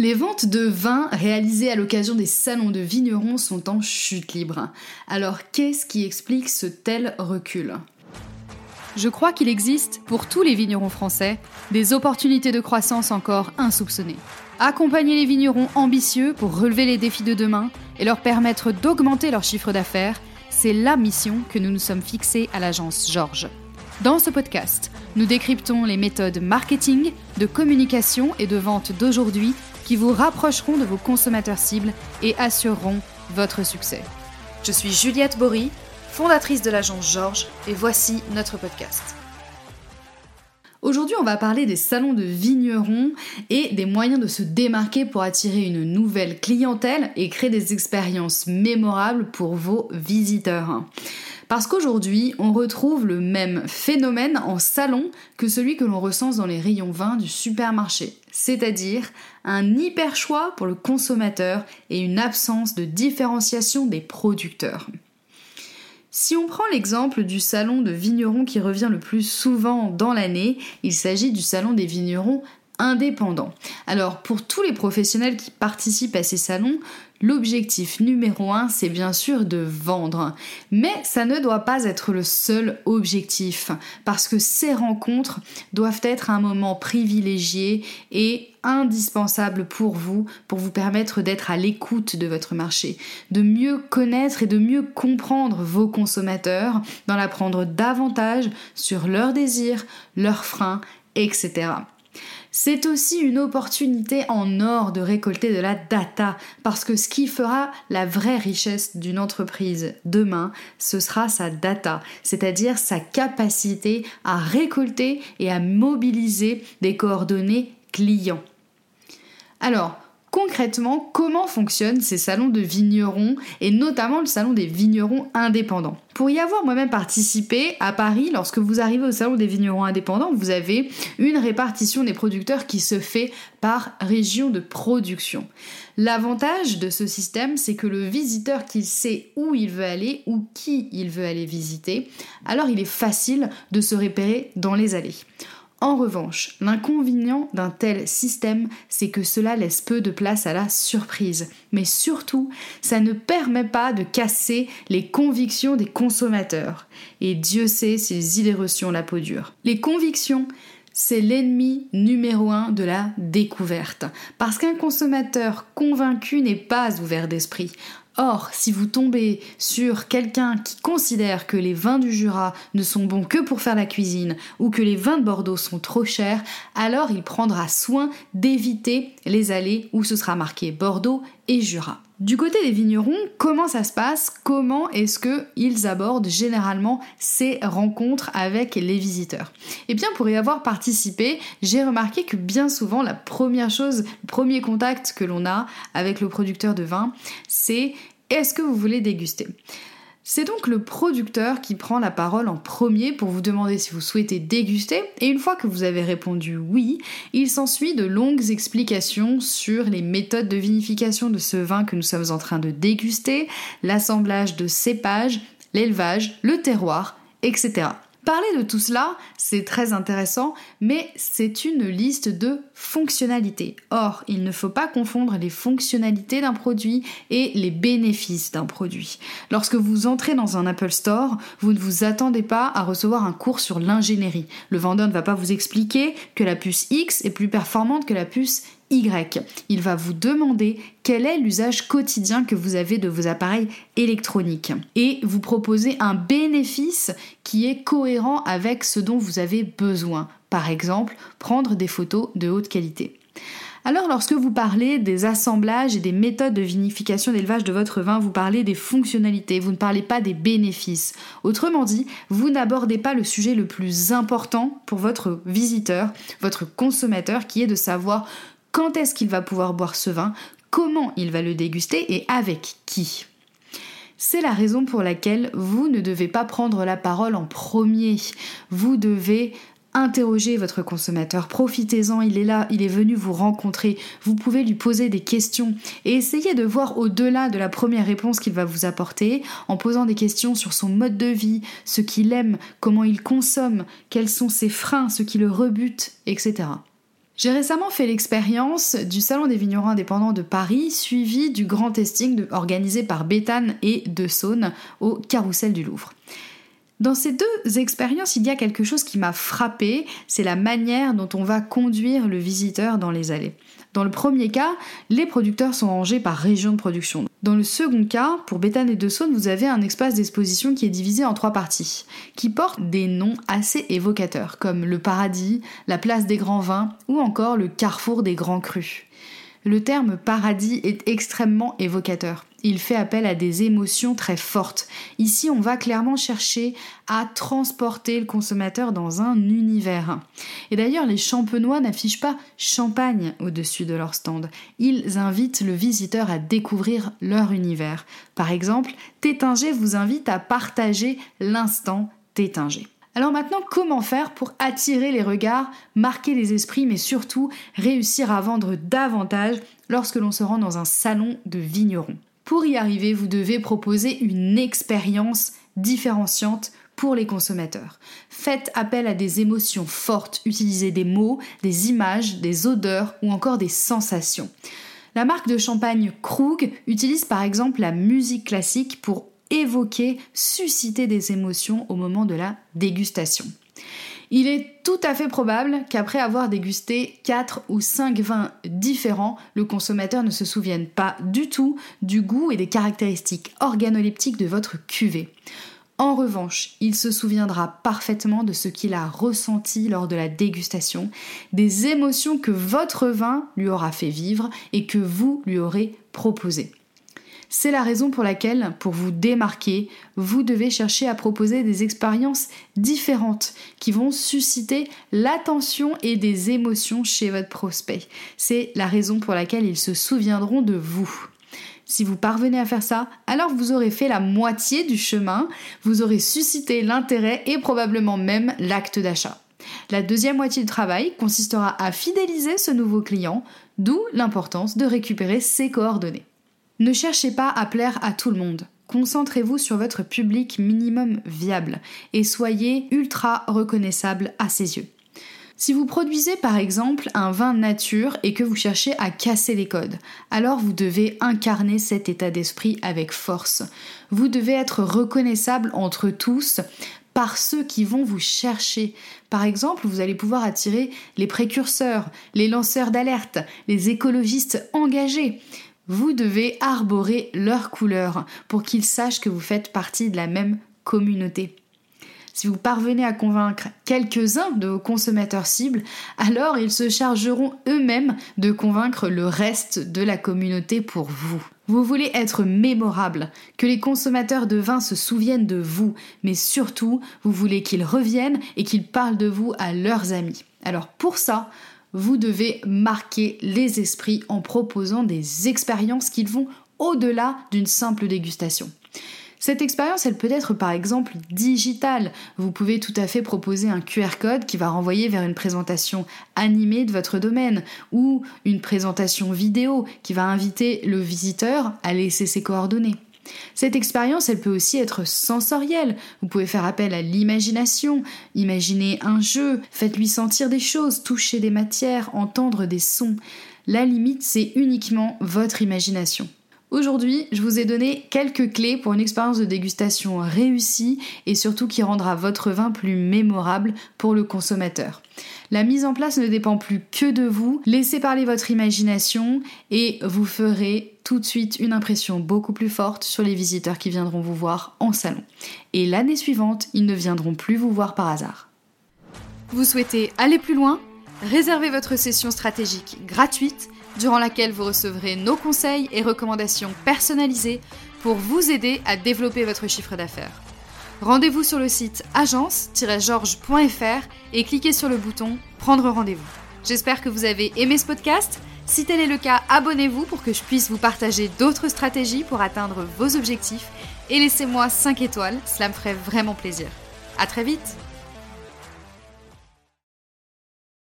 Les ventes de vin réalisées à l'occasion des salons de vignerons sont en chute libre. Alors qu'est-ce qui explique ce tel recul? Je crois qu'il existe, pour tous les vignerons français, des opportunités de croissance encore insoupçonnées. Accompagner les vignerons ambitieux pour relever les défis de demain et leur permettre d'augmenter leur chiffre d'affaires, c'est la mission que nous nous sommes fixés à l'agence Georges. Dans ce podcast, nous décryptons les méthodes marketing, de communication et de vente d'aujourd'hui qui vous rapprocheront de vos consommateurs cibles et assureront votre succès. Je suis Juliette Bory, fondatrice de l'agence Georges, et voici notre podcast. Aujourd'hui, on va parler des salons de vignerons et des moyens de se démarquer pour attirer une nouvelle clientèle et créer des expériences mémorables pour vos visiteurs. Parce qu'aujourd'hui, on retrouve le même phénomène en salon que celui que l'on recense dans les rayons vins du supermarché, c'est-à-dire un hyper choix pour le consommateur et une absence de différenciation des producteurs. Si on prend l'exemple du salon de vignerons qui revient le plus souvent dans l'année, il s'agit du salon des vignerons indépendants. Alors pour tous les professionnels qui participent à ces salons, L'objectif numéro un, c'est bien sûr de vendre. Mais ça ne doit pas être le seul objectif, parce que ces rencontres doivent être un moment privilégié et indispensable pour vous, pour vous permettre d'être à l'écoute de votre marché, de mieux connaître et de mieux comprendre vos consommateurs, d'en apprendre davantage sur leurs désirs, leurs freins, etc. C'est aussi une opportunité en or de récolter de la data, parce que ce qui fera la vraie richesse d'une entreprise demain, ce sera sa data, c'est-à-dire sa capacité à récolter et à mobiliser des coordonnées clients. Alors, concrètement comment fonctionnent ces salons de vignerons et notamment le salon des vignerons indépendants? Pour y avoir moi-même participé à Paris, lorsque vous arrivez au salon des vignerons indépendants, vous avez une répartition des producteurs qui se fait par région de production. L'avantage de ce système, c'est que le visiteur qu'il sait où il veut aller ou qui il veut aller visiter, alors il est facile de se repérer dans les allées. En revanche, l'inconvénient d'un tel système, c'est que cela laisse peu de place à la surprise. Mais surtout, ça ne permet pas de casser les convictions des consommateurs. Et Dieu sait si les idées reçues la peau dure. Les convictions, c'est l'ennemi numéro un de la découverte. Parce qu'un consommateur convaincu n'est pas ouvert d'esprit. Or, si vous tombez sur quelqu'un qui considère que les vins du Jura ne sont bons que pour faire la cuisine ou que les vins de Bordeaux sont trop chers, alors il prendra soin d'éviter les allées où ce sera marqué Bordeaux et Jura. Du côté des vignerons, comment ça se passe? Comment est-ce qu'ils abordent généralement ces rencontres avec les visiteurs? Eh bien, pour y avoir participé, j'ai remarqué que bien souvent, la première chose, le premier contact que l'on a avec le producteur de vin, c'est est-ce que vous voulez déguster? C'est donc le producteur qui prend la parole en premier pour vous demander si vous souhaitez déguster, et une fois que vous avez répondu oui, il s'ensuit de longues explications sur les méthodes de vinification de ce vin que nous sommes en train de déguster, l'assemblage de cépages, l'élevage, le terroir, etc. Parler de tout cela, c'est très intéressant, mais c'est une liste de fonctionnalités. Or, il ne faut pas confondre les fonctionnalités d'un produit et les bénéfices d'un produit. Lorsque vous entrez dans un Apple Store, vous ne vous attendez pas à recevoir un cours sur l'ingénierie. Le vendeur ne va pas vous expliquer que la puce X est plus performante que la puce y. Il va vous demander quel est l'usage quotidien que vous avez de vos appareils électroniques et vous proposer un bénéfice qui est cohérent avec ce dont vous avez besoin. Par exemple, prendre des photos de haute qualité. Alors lorsque vous parlez des assemblages et des méthodes de vinification d'élevage de votre vin, vous parlez des fonctionnalités, vous ne parlez pas des bénéfices. Autrement dit, vous n'abordez pas le sujet le plus important pour votre visiteur, votre consommateur, qui est de savoir quand est-ce qu'il va pouvoir boire ce vin, comment il va le déguster et avec qui. C'est la raison pour laquelle vous ne devez pas prendre la parole en premier. Vous devez interroger votre consommateur, profitez-en, il est là, il est venu vous rencontrer, vous pouvez lui poser des questions et essayer de voir au-delà de la première réponse qu'il va vous apporter en posant des questions sur son mode de vie, ce qu'il aime, comment il consomme, quels sont ses freins, ce qui le rebute, etc. J'ai récemment fait l'expérience du Salon des vignerons indépendants de Paris, suivi du grand testing organisé par Béthane et De Saône au Carrousel du Louvre. Dans ces deux expériences, il y a quelque chose qui m'a frappé, c'est la manière dont on va conduire le visiteur dans les allées. Dans le premier cas, les producteurs sont rangés par région de production. Dans le second cas, pour Béthane et De Saône, vous avez un espace d'exposition qui est divisé en trois parties, qui portent des noms assez évocateurs, comme le paradis, la place des grands vins ou encore le carrefour des grands crus. Le terme paradis est extrêmement évocateur. Il fait appel à des émotions très fortes. Ici, on va clairement chercher à transporter le consommateur dans un univers. Et d'ailleurs, les champenois n'affichent pas champagne au-dessus de leur stand. Ils invitent le visiteur à découvrir leur univers. Par exemple, Tétinger vous invite à partager l'instant Tétinger. Alors maintenant, comment faire pour attirer les regards, marquer les esprits, mais surtout réussir à vendre davantage lorsque l'on se rend dans un salon de vignerons? Pour y arriver, vous devez proposer une expérience différenciante pour les consommateurs. Faites appel à des émotions fortes, utilisez des mots, des images, des odeurs ou encore des sensations. La marque de champagne Krug utilise par exemple la musique classique pour évoquer, susciter des émotions au moment de la dégustation. Il est tout à fait probable qu'après avoir dégusté 4 ou 5 vins différents, le consommateur ne se souvienne pas du tout du goût et des caractéristiques organoleptiques de votre cuvée. En revanche, il se souviendra parfaitement de ce qu'il a ressenti lors de la dégustation, des émotions que votre vin lui aura fait vivre et que vous lui aurez proposées. C'est la raison pour laquelle, pour vous démarquer, vous devez chercher à proposer des expériences différentes qui vont susciter l'attention et des émotions chez votre prospect. C'est la raison pour laquelle ils se souviendront de vous. Si vous parvenez à faire ça, alors vous aurez fait la moitié du chemin, vous aurez suscité l'intérêt et probablement même l'acte d'achat. La deuxième moitié du travail consistera à fidéliser ce nouveau client, d'où l'importance de récupérer ses coordonnées. Ne cherchez pas à plaire à tout le monde. Concentrez-vous sur votre public minimum viable et soyez ultra reconnaissable à ses yeux. Si vous produisez par exemple un vin nature et que vous cherchez à casser les codes, alors vous devez incarner cet état d'esprit avec force. Vous devez être reconnaissable entre tous par ceux qui vont vous chercher. Par exemple, vous allez pouvoir attirer les précurseurs, les lanceurs d'alerte, les écologistes engagés vous devez arborer leurs couleurs pour qu'ils sachent que vous faites partie de la même communauté. Si vous parvenez à convaincre quelques-uns de vos consommateurs cibles, alors ils se chargeront eux-mêmes de convaincre le reste de la communauté pour vous. Vous voulez être mémorable, que les consommateurs de vin se souviennent de vous, mais surtout, vous voulez qu'ils reviennent et qu'ils parlent de vous à leurs amis. Alors pour ça, vous devez marquer les esprits en proposant des expériences qui vont au-delà d'une simple dégustation. Cette expérience, elle peut être par exemple digitale. Vous pouvez tout à fait proposer un QR code qui va renvoyer vers une présentation animée de votre domaine ou une présentation vidéo qui va inviter le visiteur à laisser ses coordonnées. Cette expérience, elle peut aussi être sensorielle. Vous pouvez faire appel à l'imagination, imaginer un jeu, faites-lui sentir des choses, toucher des matières, entendre des sons. La limite, c'est uniquement votre imagination. Aujourd'hui, je vous ai donné quelques clés pour une expérience de dégustation réussie et surtout qui rendra votre vin plus mémorable pour le consommateur. La mise en place ne dépend plus que de vous, laissez parler votre imagination et vous ferez tout de suite une impression beaucoup plus forte sur les visiteurs qui viendront vous voir en salon. Et l'année suivante, ils ne viendront plus vous voir par hasard. Vous souhaitez aller plus loin? Réservez votre session stratégique gratuite durant laquelle vous recevrez nos conseils et recommandations personnalisées pour vous aider à développer votre chiffre d'affaires. Rendez-vous sur le site agence-georges.fr et cliquez sur le bouton Prendre rendez-vous. J'espère que vous avez aimé ce podcast. Si tel est le cas, abonnez-vous pour que je puisse vous partager d'autres stratégies pour atteindre vos objectifs et laissez-moi 5 étoiles, cela me ferait vraiment plaisir. À très vite